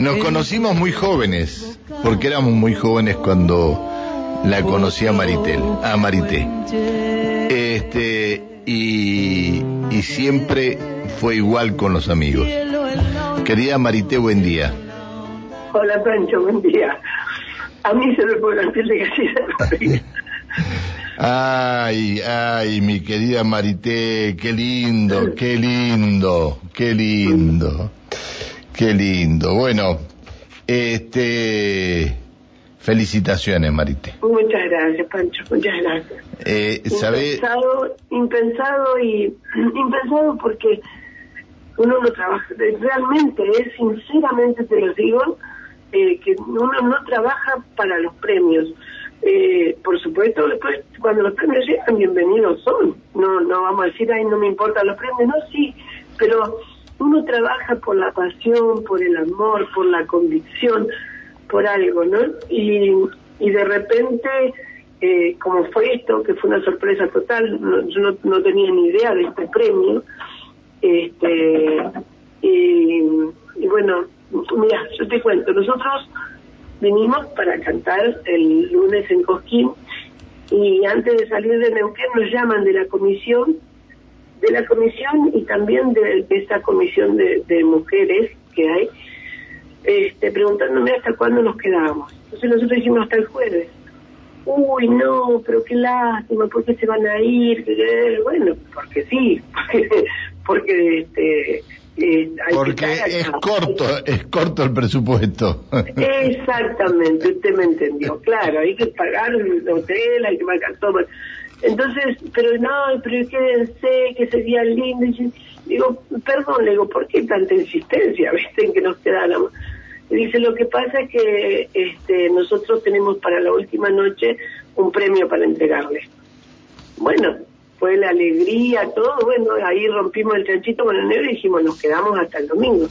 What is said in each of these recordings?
Nos conocimos muy jóvenes, porque éramos muy jóvenes cuando la conocí a Maritel, a Marité. Este, y, y siempre fue igual con los amigos. Querida Marité, buen día. Hola Pancho, buen día. A mí se me pone la piel de gallina. Ay, ay, mi querida Marité, qué lindo, qué lindo, qué lindo, qué lindo. Bueno, este, felicitaciones, Marité. Muchas gracias, Pancho, muchas gracias. Eh, ¿sabe? Impensado, impensado y impensado porque uno no trabaja, realmente, es sinceramente te lo digo, eh, que uno no trabaja para los premios. Eh, por supuesto, después cuando los premios llegan, bienvenidos son. No, no vamos a decir, ay, no me importan los premios, no, sí, pero uno trabaja por la pasión, por el amor, por la convicción, por algo, ¿no? Y, y de repente, eh, como fue esto, que fue una sorpresa total, yo no, no tenía ni idea de este premio, este, y, y bueno, mira, yo te cuento, nosotros vinimos para cantar el lunes en Cosquín y antes de salir de Neuquén nos llaman de la comisión, de la comisión y también de, de esa comisión de, de, mujeres que hay, este, preguntándome hasta cuándo nos quedábamos. Entonces nosotros dijimos hasta el jueves. Uy, no, pero qué lástima, ¿por qué se van a ir? Bueno, porque sí, porque, porque este, eh, Porque es corto, es corto el presupuesto. Exactamente, usted me entendió. Claro, hay que pagar el hotel, hay que pagar todo. Entonces, pero no, pero quédense, que sería lindo. Y digo, perdón, le digo, ¿por qué tanta insistencia, viste, en que nos quedáramos? Dice, lo que pasa es que este, nosotros tenemos para la última noche un premio para entregarle. Bueno, fue la alegría, todo, bueno, ahí rompimos el chanchito con el negro y dijimos, nos quedamos hasta el domingo.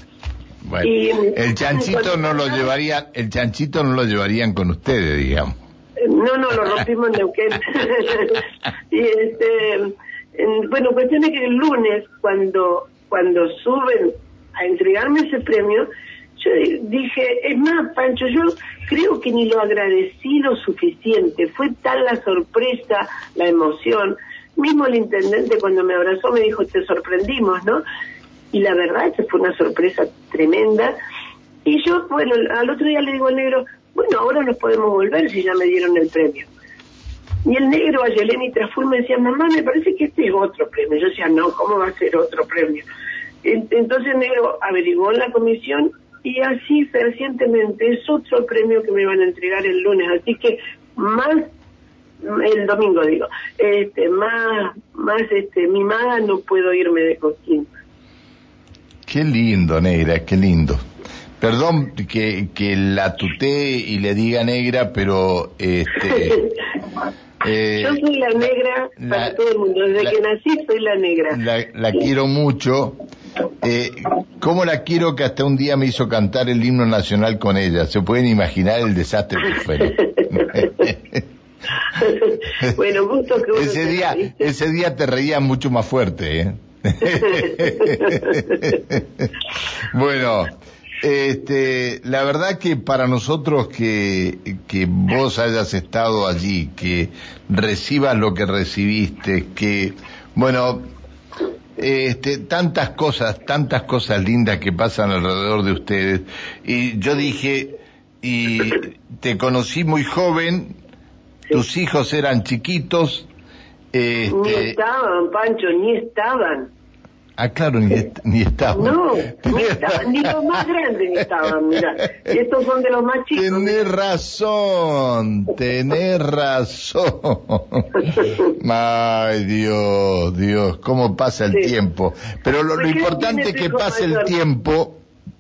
Bueno, y, el chanchito no lo llevarían, el chanchito no lo llevarían con ustedes, digamos. No, no, lo rompimos en Neuquén. y este, bueno, cuestión es que el lunes, cuando, cuando suben a entregarme ese premio, yo dije, es más, Pancho, yo creo que ni lo agradecí lo suficiente. Fue tal la sorpresa, la emoción. Mismo el intendente cuando me abrazó me dijo, te sorprendimos, ¿no? Y la verdad es que fue una sorpresa tremenda. Y yo, bueno, al otro día le digo al negro, bueno, ahora nos podemos volver si ya me dieron el premio. Y el negro a Yeleni Traful me decía, mamá, me parece que este es otro premio. Yo decía, no, ¿cómo va a ser otro premio? Entonces el negro averiguó en la comisión y así recientemente es otro premio que me van a entregar el lunes. Así que más el domingo digo, este, más, más este, mimada no puedo irme de Cosquín. Qué lindo, Negra, qué lindo. Perdón que, que la tutee y le diga negra, pero este. eh, Yo soy la negra para todo el mundo. Desde la, que nací soy la negra. La, la quiero mucho. Eh, ¿Cómo la quiero que hasta un día me hizo cantar el himno nacional con ella? ¿Se pueden imaginar el desastre que fue? bueno, gusto que ese día, ese día te reía mucho más fuerte, ¿eh? bueno, este, la verdad que para nosotros que, que vos hayas estado allí, que recibas lo que recibiste, que, bueno, este, tantas cosas, tantas cosas lindas que pasan alrededor de ustedes. Y yo dije, y te conocí muy joven, tus hijos eran chiquitos. Este... Ni estaban, Pancho, ni estaban. Ah, claro, ni, est ni estaban. No, ni estaban, ni los más grandes ni estaban, mira. Y estos son de los más chicos. Tenés razón, tenés razón. Ay, Dios, Dios, cómo pasa el sí. tiempo. Pero lo, lo importante es que pase el tiempo,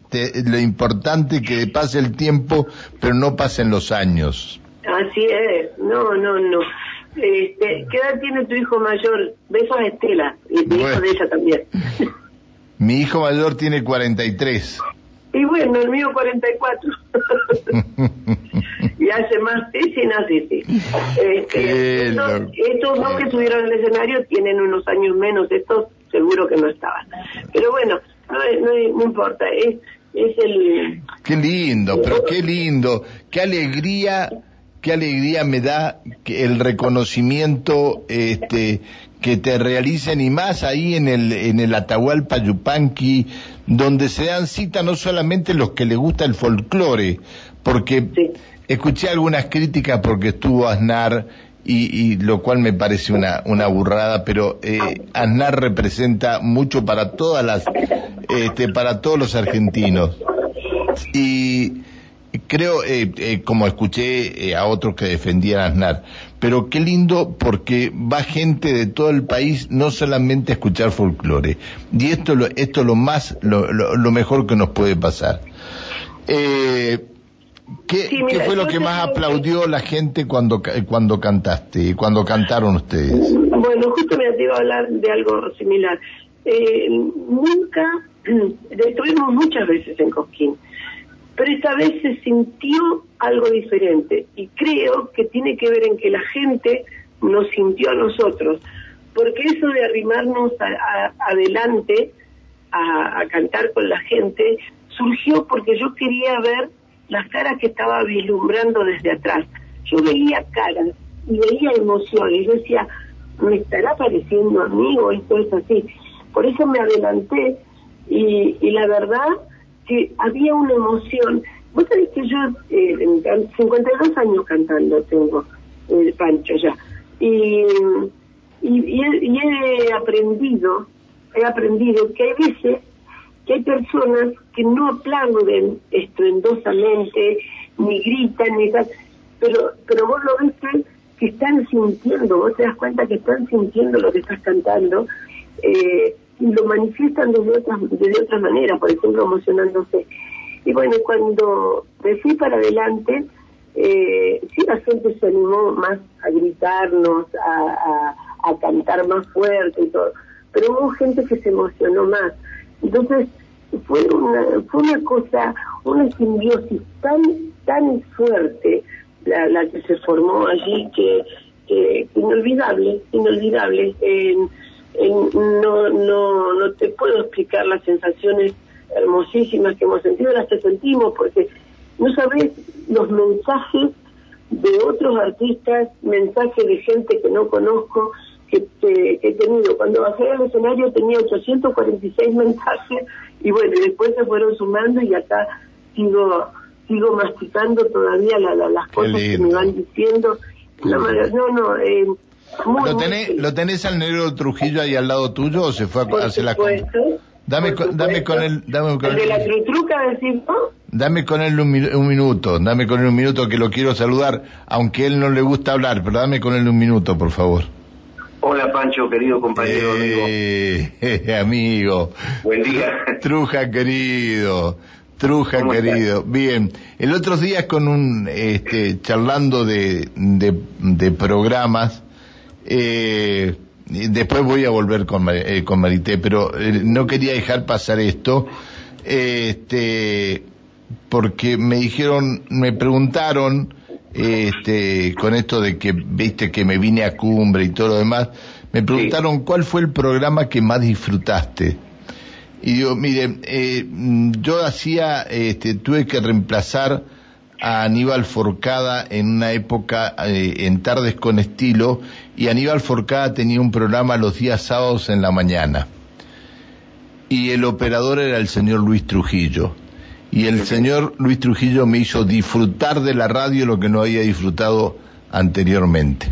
te, lo importante que pase el tiempo, pero no pasen los años. Así es, no, no, no. Este, ¿Qué edad tiene tu hijo mayor? Besos a Estela, y mi bueno. hijo de ella también. Mi hijo mayor tiene 43. Y bueno, el mío 44. y hace más nace sí. Este, estos, estos dos que subieron al escenario tienen unos años menos, estos seguro que no estaban. Pero bueno, no, no, no importa. Es, es el... Qué lindo, pero qué lindo, qué alegría, qué alegría me da que el reconocimiento este, que te realicen y más ahí en el, en el Atahualpa Yupanqui, donde se dan cita no solamente los que les gusta el folclore, porque escuché algunas críticas porque estuvo Aznar y, lo cual me parece una, una burrada, pero eh, Aznar representa mucho para todas las, este, para todos los argentinos. Y creo, eh, eh, como escuché a otros que defendían a Aznar, pero qué lindo porque va gente de todo el país no solamente a escuchar folclore. Y esto, esto es lo más, lo, lo, mejor que nos puede pasar. Eh, ¿Qué, fue lo que más aplaudió la gente cuando, cuando cantaste y cuando cantaron ustedes? Bueno, justo me iba a hablar de algo similar. Eh, nunca, estuvimos muchas veces en Cosquín, pero esta vez se sintió algo diferente y creo que tiene que ver en que la gente nos sintió a nosotros, porque eso de arrimarnos adelante a cantar con la gente surgió porque yo quería ver las caras que estaba vislumbrando desde atrás. Yo veía caras y veía emociones. Yo decía, ¿me estará pareciendo a mí o esto es así? Por eso me adelanté y la verdad que había una emoción. Vos sabés que yo, eh, 52 años cantando tengo, el Pancho ya. Y, y, he aprendido, he aprendido que hay veces que hay personas que no aplauden estruendosamente, ni gritan, ni pero, pero vos lo ves que están sintiendo, vos te das cuenta que están sintiendo lo que estás cantando, eh, lo manifiestan de otra, de otra manera, por ejemplo, emocionándose. Y bueno, cuando me fui para adelante, eh, sí la gente se animó más a gritarnos, a, a, cantar más fuerte y todo, pero hubo gente que se emocionó más. Entonces, fue una, fue una cosa, una simbiosis tan, tan fuerte la, la que se formó allí que, que, inolvidable, inolvidable. No, no, no te puedo explicar las sensaciones hermosísimas que hemos sentido, las que sentimos, porque no sabes los mensajes de otros artistas, mensajes de gente que no conozco, que, he tenido. Cuando bajé al escenario tenía 846 mensajes y bueno, después se fueron sumando y acá sigo sigo masticando todavía las cosas que me van diciendo. no, no, eh, ¿Lo, tenés, ¿Lo tenés al negro Trujillo ahí al lado tuyo o se fue a hacer la Dame, con, dame con él, dame con ¿El de la trutruca Dame con él un, un, minuto, dame con él un minuto que lo quiero saludar, aunque él no le gusta hablar, pero dame con él un minuto, por favor. Hola Pancho, querido compañero eh, amigo. amigo. Buen día. Truja querido. Truja querido. Bien, el otro día con un, este, charlando de, de, programas, eh, después voy a volver con, eh, con Marité, pero eh, no quería dejar pasar esto, este, porque me dijeron, me preguntaron, este, con esto de que viste que me vine a cumbre y todo lo demás, me preguntaron cuál fue el programa que más disfrutaste. Y digo, mire, eh, yo hacía, este, tuve que reemplazar a Aníbal Forcada en una época eh, en Tardes con Estilo y Aníbal Forcada tenía un programa los días sábados en la mañana. Y el operador era el señor Luis Trujillo y el señor Luis Trujillo me hizo disfrutar de la radio lo que no había disfrutado anteriormente.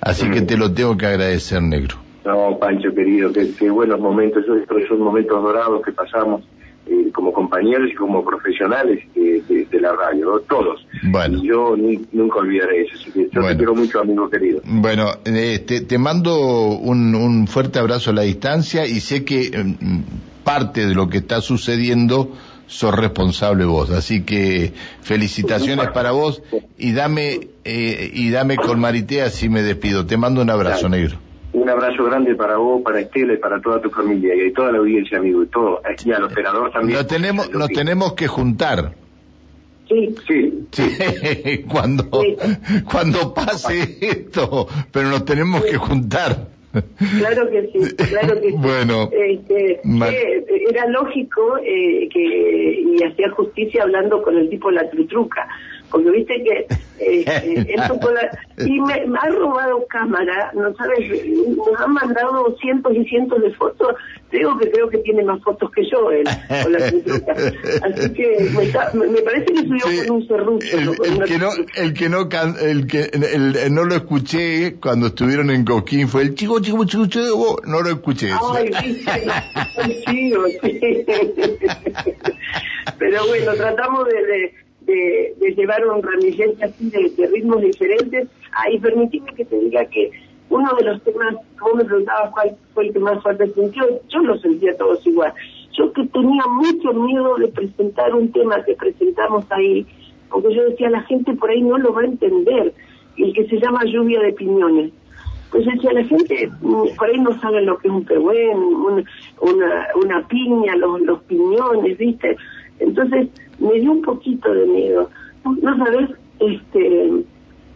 Así que te lo tengo que agradecer, negro. No, Pancho, querido, qué, buenos momentos, esos, esos momentos dorados que pasamos eh, como compañeros y como profesionales de, la radio, todos. Bueno. Y yo nunca olvidaré eso, así que yo te quiero mucho, amigo querido. Bueno, este, te mando un, un fuerte abrazo a la distancia y sé que mm, parte de lo que está sucediendo sos responsable vos. Así que felicitaciones para vos y dame eh, y dame con Marité así me despido. Te mando un abrazo, negro. Un abrazo grande para vos, para Estela y para toda tu familia y toda la audiencia, amigo, y todo, y al operador también. Lo tenemos, lo tenemos que juntar. Sí. Sí. cuando, cuando pase esto, pero nos tenemos que juntar. Claro que sí, claro que sí. Bueno, este, era lógico eh, que y hacía justicia hablando con el tipo la trutruca, porque viste que eh, eh y me, ha robado cámara, no sabes, nos han mandado cientos y cientos de fotos, digo que creo que tiene más fotos que yo él, con la. Así que me, parece que subió con un serrucho. El, que no, el que no, el que el, no lo escuché cuando estuvieron en Coquín fue el chico, chico, chico, chico, no lo escuché. Ay, sí, sí. Pero bueno, tratamos de de, llevar un ramillete así de, ritmos diferentes. Ahí permitime que te diga que uno de los temas, como me preguntabas cuál fue el que más fuerte sintió, yo lo sentía todos igual. Yo que tenía mucho miedo de presentar un tema que presentamos ahí, porque yo decía, la gente por ahí no lo va a entender, el que se llama lluvia de piñones. Pues decía, la gente mm, por ahí no sabe lo que es un pehuen, una, una piña, los, los piñones, ¿viste? Entonces, me dio un poquito de miedo. No, sabes, este,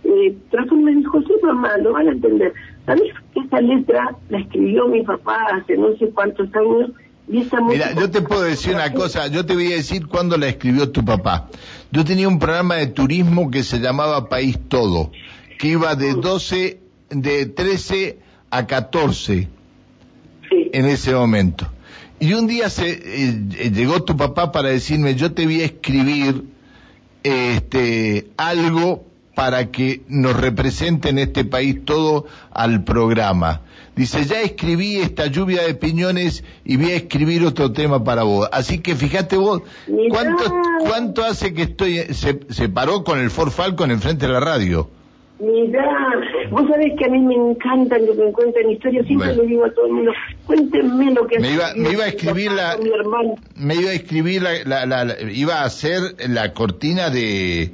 eh, me dijo, sí, mamá, lo van a entender. ¿Sabes que esta letra la escribió mi papá hace no sé cuántos años? Y esa Mira, yo te puedo decir una cosa, yo te voy a decir cuándo la escribió tu papá. Yo tenía un programa de turismo que se llamaba País Todo, que iba de 12, de 13 a 14 en ese momento. Y un día se eh, llegó tu papá para decirme, yo te voy a escribir este algo para que nos represente en este país todo al programa. Dice, ya escribí esta lluvia de piñones y voy a escribir otro tema para vos. Así que fíjate vos, ¿cuánto, cuánto hace que estoy, se, se paró con el Ford Falcon enfrente de la radio? Mira, vos sabés que a mí me encantan que me cuenten historias, siempre le digo a todo el mundo, cuéntenme lo que me iba, me iba a escribir la, me iba a escribir la, la, iba a hacer la cortina de,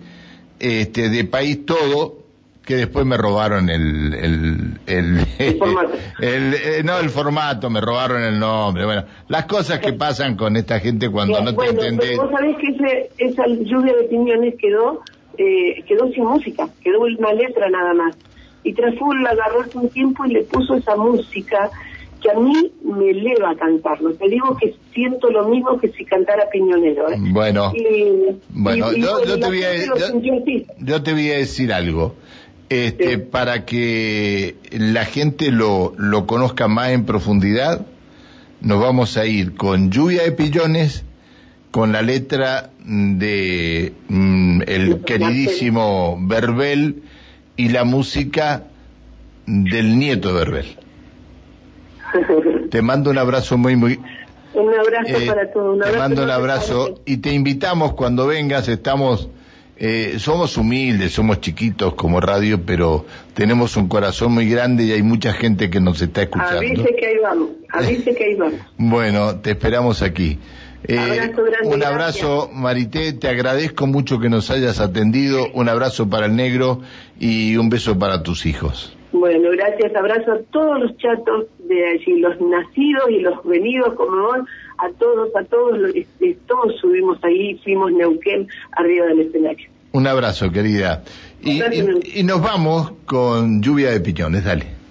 este, de País Todo, que después me robaron el, el, el, formato. Eh, no el formato, me robaron el nombre, bueno, las cosas que pasan con esta gente cuando no te entendés. Vos sabés que ese, esa lluvia de opiniones quedó eh, quedó sin música, quedó una letra nada más. Y Traful agarró hace un tiempo y le puso esa música que a mí me eleva a cantarlo. Te digo que siento lo mismo que si cantara Piñonero. ¿eh? Bueno, bueno yo, te voy a, yo, te voy a decir algo. Este, Para que la gente lo, lo conozca más en profundidad, nos vamos a ir con Lluvia de Pillones con la letra de mm, el queridísimo Verbel y la música del nieto Verbel. Te mando un abrazo muy muy un abrazo eh, para todos. te mando un abrazo y te invitamos cuando vengas. Estamos, eh, somos humildes, somos chiquitos como radio, pero tenemos un corazón muy grande y hay mucha gente que nos está escuchando. Avise que ahí vamos, avise que ahí vamos. bueno, te esperamos aquí. Eh, un abrazo, Marité, te agradezco mucho que nos hayas atendido, un abrazo para el negro y un beso para tus hijos. Bueno, gracias, abrazo a todos los chatos de allí, los nacidos y los venidos como vos, a todos, a todos, todos subimos ahí, fuimos Neuquén arriba del escenario. Un abrazo, querida. Y, y nos vamos con lluvia de piñones, dale.